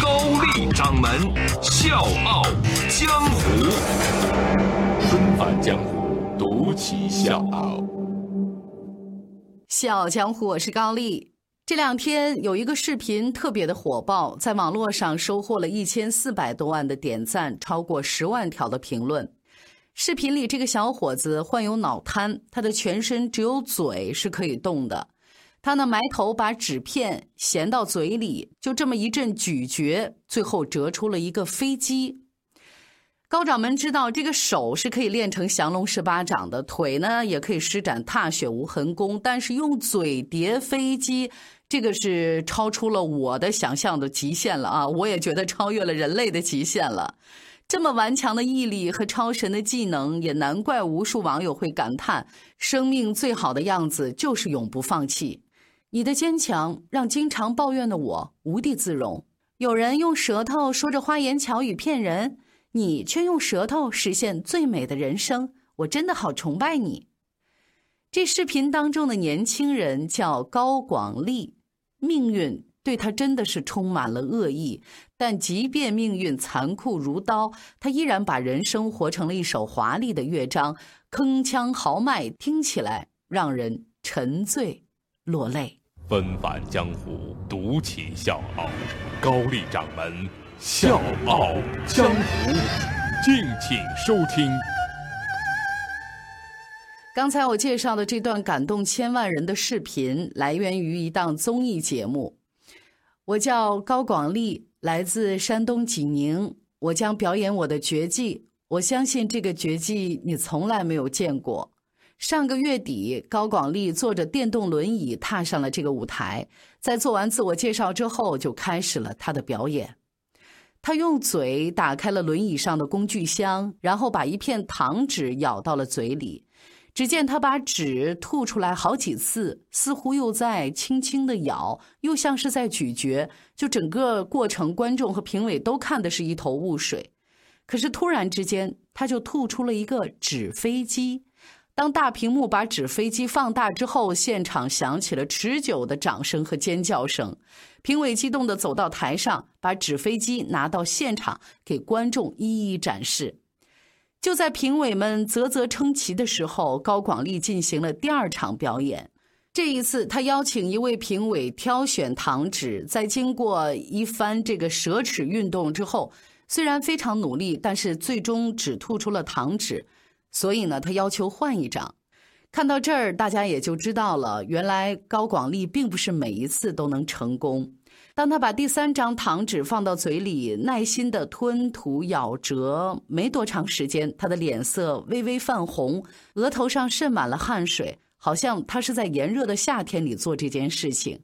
高丽掌门笑傲江湖，重返江湖，独骑笑傲。笑傲江湖，我是高丽。这两天有一个视频特别的火爆，在网络上收获了一千四百多万的点赞，超过十万条的评论。视频里这个小伙子患有脑瘫，他的全身只有嘴是可以动的。他呢埋头把纸片衔到嘴里，就这么一阵咀嚼，最后折出了一个飞机。高掌门知道这个手是可以练成降龙十八掌的，腿呢也可以施展踏雪无痕功，但是用嘴叠飞机。这个是超出了我的想象的极限了啊！我也觉得超越了人类的极限了。这么顽强的毅力和超神的技能，也难怪无数网友会感叹：生命最好的样子就是永不放弃。你的坚强让经常抱怨的我无地自容。有人用舌头说着花言巧语骗人，你却用舌头实现最美的人生。我真的好崇拜你。这视频当中的年轻人叫高广利。命运对他真的是充满了恶意，但即便命运残酷如刀，他依然把人生活成了一首华丽的乐章，铿锵豪迈，听起来让人沉醉落泪。纷返江湖，独起笑傲，高丽掌门笑傲江湖，敬请收听。刚才我介绍的这段感动千万人的视频，来源于一档综艺节目。我叫高广利，来自山东济宁。我将表演我的绝技，我相信这个绝技你从来没有见过。上个月底，高广利坐着电动轮椅踏上了这个舞台，在做完自我介绍之后，就开始了他的表演。他用嘴打开了轮椅上的工具箱，然后把一片糖纸咬到了嘴里。只见他把纸吐出来好几次，似乎又在轻轻的咬，又像是在咀嚼。就整个过程，观众和评委都看的是一头雾水。可是突然之间，他就吐出了一个纸飞机。当大屏幕把纸飞机放大之后，现场响起了持久的掌声和尖叫声。评委激动地走到台上，把纸飞机拿到现场给观众一一展示。就在评委们啧啧称奇的时候，高广利进行了第二场表演。这一次，他邀请一位评委挑选糖纸，在经过一番这个舌齿运动之后，虽然非常努力，但是最终只吐出了糖纸。所以呢，他要求换一张。看到这儿，大家也就知道了，原来高广利并不是每一次都能成功。当他把第三张糖纸放到嘴里，耐心的吞吐咬嚼，没多长时间，他的脸色微微泛红，额头上渗满了汗水，好像他是在炎热的夏天里做这件事情。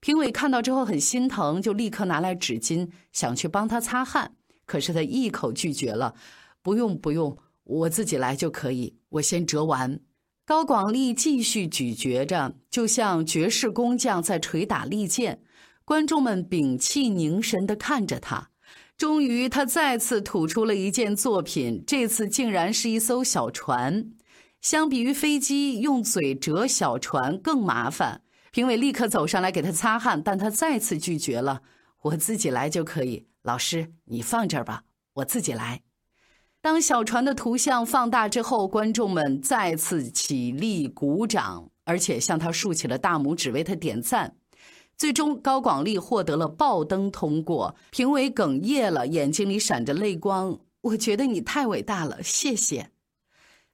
评委看到之后很心疼，就立刻拿来纸巾想去帮他擦汗，可是他一口拒绝了：“不用不用，我自己来就可以，我先折完。”高广利继续咀嚼着，就像绝世工匠在捶打利剑。观众们屏气凝神地看着他，终于，他再次吐出了一件作品。这次竟然是一艘小船。相比于飞机，用嘴折小船更麻烦。评委立刻走上来给他擦汗，但他再次拒绝了：“我自己来就可以。”老师，你放这儿吧，我自己来。当小船的图像放大之后，观众们再次起立鼓掌，而且向他竖起了大拇指，为他点赞。最终，高广利获得了爆灯通过，评委哽咽了，眼睛里闪着泪光。我觉得你太伟大了，谢谢。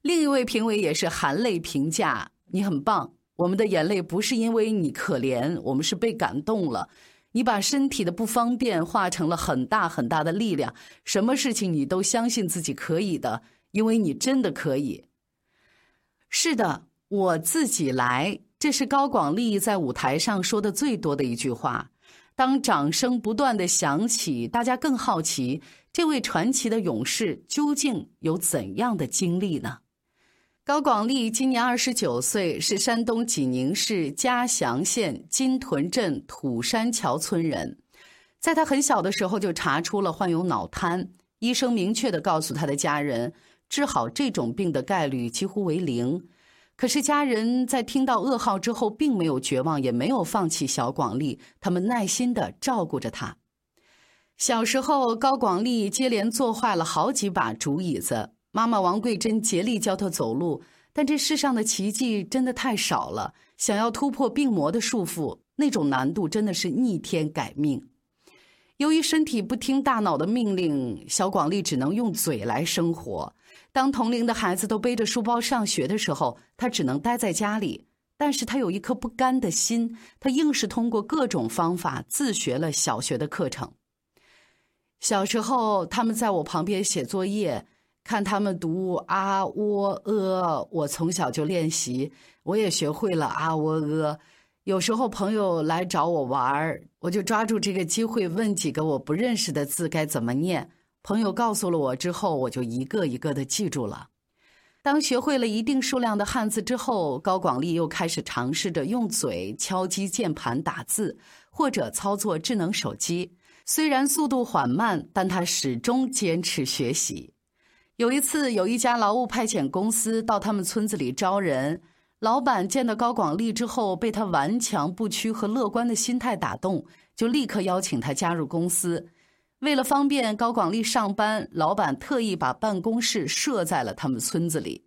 另一位评委也是含泪评价：“你很棒，我们的眼泪不是因为你可怜，我们是被感动了。你把身体的不方便化成了很大很大的力量，什么事情你都相信自己可以的，因为你真的可以。”是的，我自己来。这是高广利在舞台上说的最多的一句话。当掌声不断的响起，大家更好奇这位传奇的勇士究竟有怎样的经历呢？高广利今年二十九岁，是山东济宁市嘉祥县金屯镇土山桥村人。在他很小的时候就查出了患有脑瘫，医生明确的告诉他的家人，治好这种病的概率几乎为零。可是家人在听到噩耗之后，并没有绝望，也没有放弃小广利，他们耐心的照顾着他。小时候，高广利接连坐坏了好几把竹椅子，妈妈王桂珍竭力教他走路，但这世上的奇迹真的太少了。想要突破病魔的束缚，那种难度真的是逆天改命。由于身体不听大脑的命令，小广利只能用嘴来生活。当同龄的孩子都背着书包上学的时候，他只能待在家里。但是他有一颗不甘的心，他硬是通过各种方法自学了小学的课程。小时候，他们在我旁边写作业，看他们读啊喔呃，我从小就练习，我也学会了啊喔呃。有时候朋友来找我玩儿，我就抓住这个机会问几个我不认识的字该怎么念。朋友告诉了我之后，我就一个一个的记住了。当学会了一定数量的汉字之后，高广利又开始尝试着用嘴敲击键盘打字，或者操作智能手机。虽然速度缓慢，但他始终坚持学习。有一次，有一家劳务派遣公司到他们村子里招人。老板见到高广利之后，被他顽强不屈和乐观的心态打动，就立刻邀请他加入公司。为了方便高广利上班，老板特意把办公室设在了他们村子里。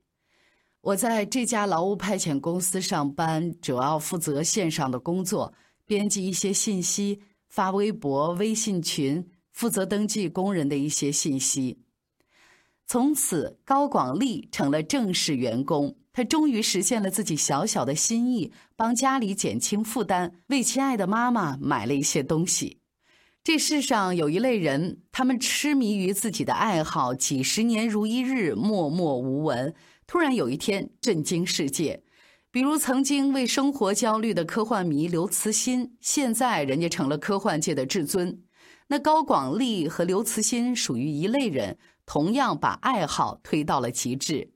我在这家劳务派遣公司上班，主要负责线上的工作，编辑一些信息，发微博、微信群，负责登记工人的一些信息。从此，高广利成了正式员工。他终于实现了自己小小的心意，帮家里减轻负担，为亲爱的妈妈买了一些东西。这世上有一类人，他们痴迷于自己的爱好，几十年如一日，默默无闻。突然有一天，震惊世界。比如曾经为生活焦虑的科幻迷刘慈欣，现在人家成了科幻界的至尊。那高广利和刘慈欣属于一类人，同样把爱好推到了极致。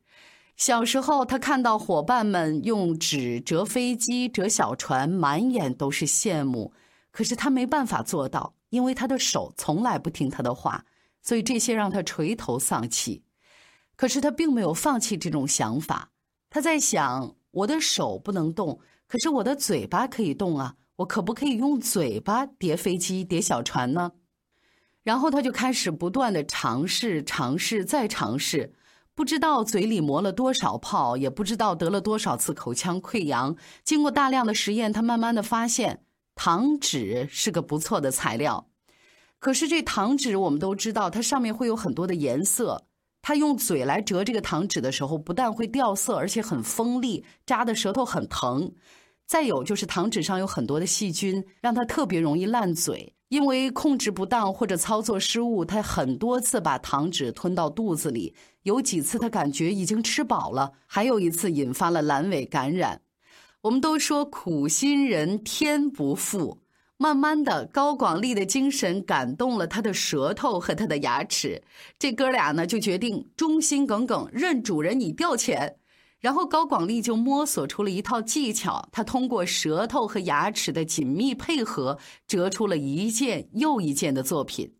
小时候，他看到伙伴们用纸折飞机、折小船，满眼都是羡慕。可是他没办法做到，因为他的手从来不听他的话，所以这些让他垂头丧气。可是他并没有放弃这种想法，他在想：我的手不能动，可是我的嘴巴可以动啊！我可不可以用嘴巴叠飞机、叠小船呢？然后他就开始不断的尝试、尝试、再尝试。不知道嘴里磨了多少泡，也不知道得了多少次口腔溃疡。经过大量的实验，他慢慢的发现糖纸是个不错的材料。可是这糖纸我们都知道，它上面会有很多的颜色。他用嘴来折这个糖纸的时候，不但会掉色，而且很锋利，扎的舌头很疼。再有就是糖纸上有很多的细菌，让他特别容易烂嘴。因为控制不当或者操作失误，他很多次把糖纸吞到肚子里。有几次他感觉已经吃饱了，还有一次引发了阑尾感染。我们都说苦心人天不负，慢慢的，高广利的精神感动了他的舌头和他的牙齿。这哥俩呢就决定忠心耿耿，任主人你调遣。然后高广利就摸索出了一套技巧，他通过舌头和牙齿的紧密配合，折出了一件又一件的作品。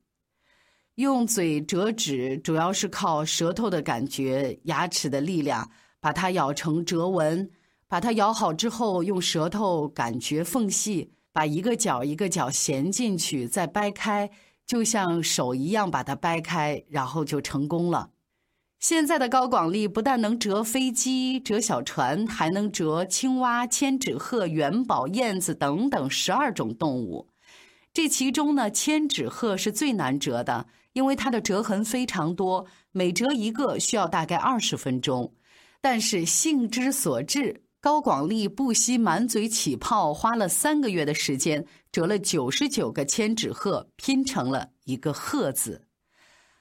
用嘴折纸，主要是靠舌头的感觉、牙齿的力量，把它咬成折纹。把它咬好之后，用舌头感觉缝隙，把一个角一个角衔进去，再掰开，就像手一样把它掰开，然后就成功了。现在的高广利不但能折飞机、折小船，还能折青蛙、千纸鹤、元宝、燕子等等十二种动物。这其中呢，千纸鹤是最难折的，因为它的折痕非常多，每折一个需要大概二十分钟。但是兴之所至，高广利不惜满嘴起泡，花了三个月的时间，折了九十九个千纸鹤，拼成了一个“鹤”字。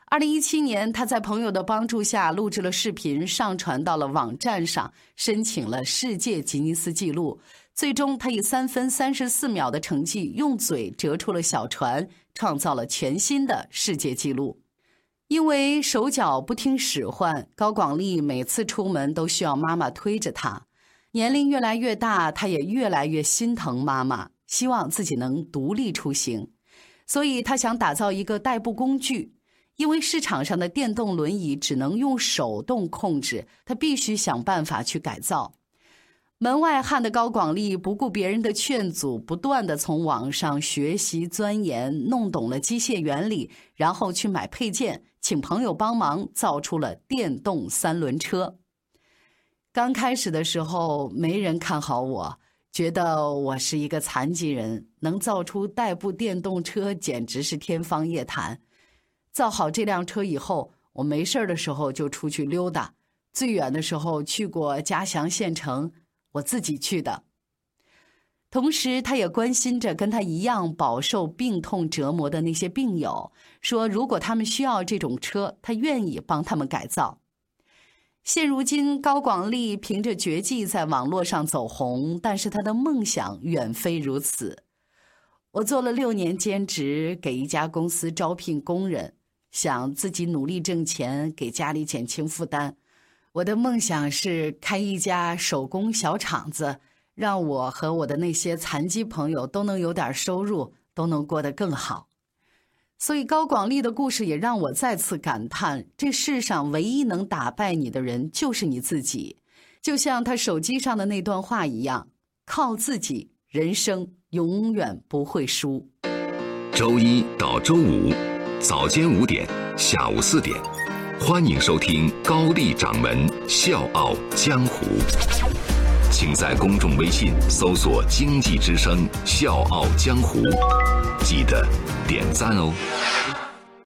二零一七年，他在朋友的帮助下录制了视频，上传到了网站上，申请了世界吉尼斯纪录。最终，他以三分三十四秒的成绩，用嘴折出了小船，创造了全新的世界纪录。因为手脚不听使唤，高广利每次出门都需要妈妈推着他。年龄越来越大，他也越来越心疼妈妈，希望自己能独立出行，所以他想打造一个代步工具。因为市场上的电动轮椅只能用手动控制，他必须想办法去改造。门外汉的高广利不顾别人的劝阻，不断的从网上学习钻研，弄懂了机械原理，然后去买配件，请朋友帮忙造出了电动三轮车。刚开始的时候，没人看好我，觉得我是一个残疾人，能造出代步电动车简直是天方夜谭。造好这辆车以后，我没事的时候就出去溜达，最远的时候去过嘉祥县城，我自己去的。同时，他也关心着跟他一样饱受病痛折磨的那些病友，说如果他们需要这种车，他愿意帮他们改造。现如今，高广利凭着绝技在网络上走红，但是他的梦想远非如此。我做了六年兼职，给一家公司招聘工人。想自己努力挣钱，给家里减轻负担。我的梦想是开一家手工小厂子，让我和我的那些残疾朋友都能有点收入，都能过得更好。所以高广利的故事也让我再次感叹：这世上唯一能打败你的人就是你自己。就像他手机上的那段话一样，靠自己，人生永远不会输。周一到周五。早间五点，下午四点，欢迎收听高丽掌门笑傲江湖。请在公众微信搜索“经济之声笑傲江湖”，记得点赞哦。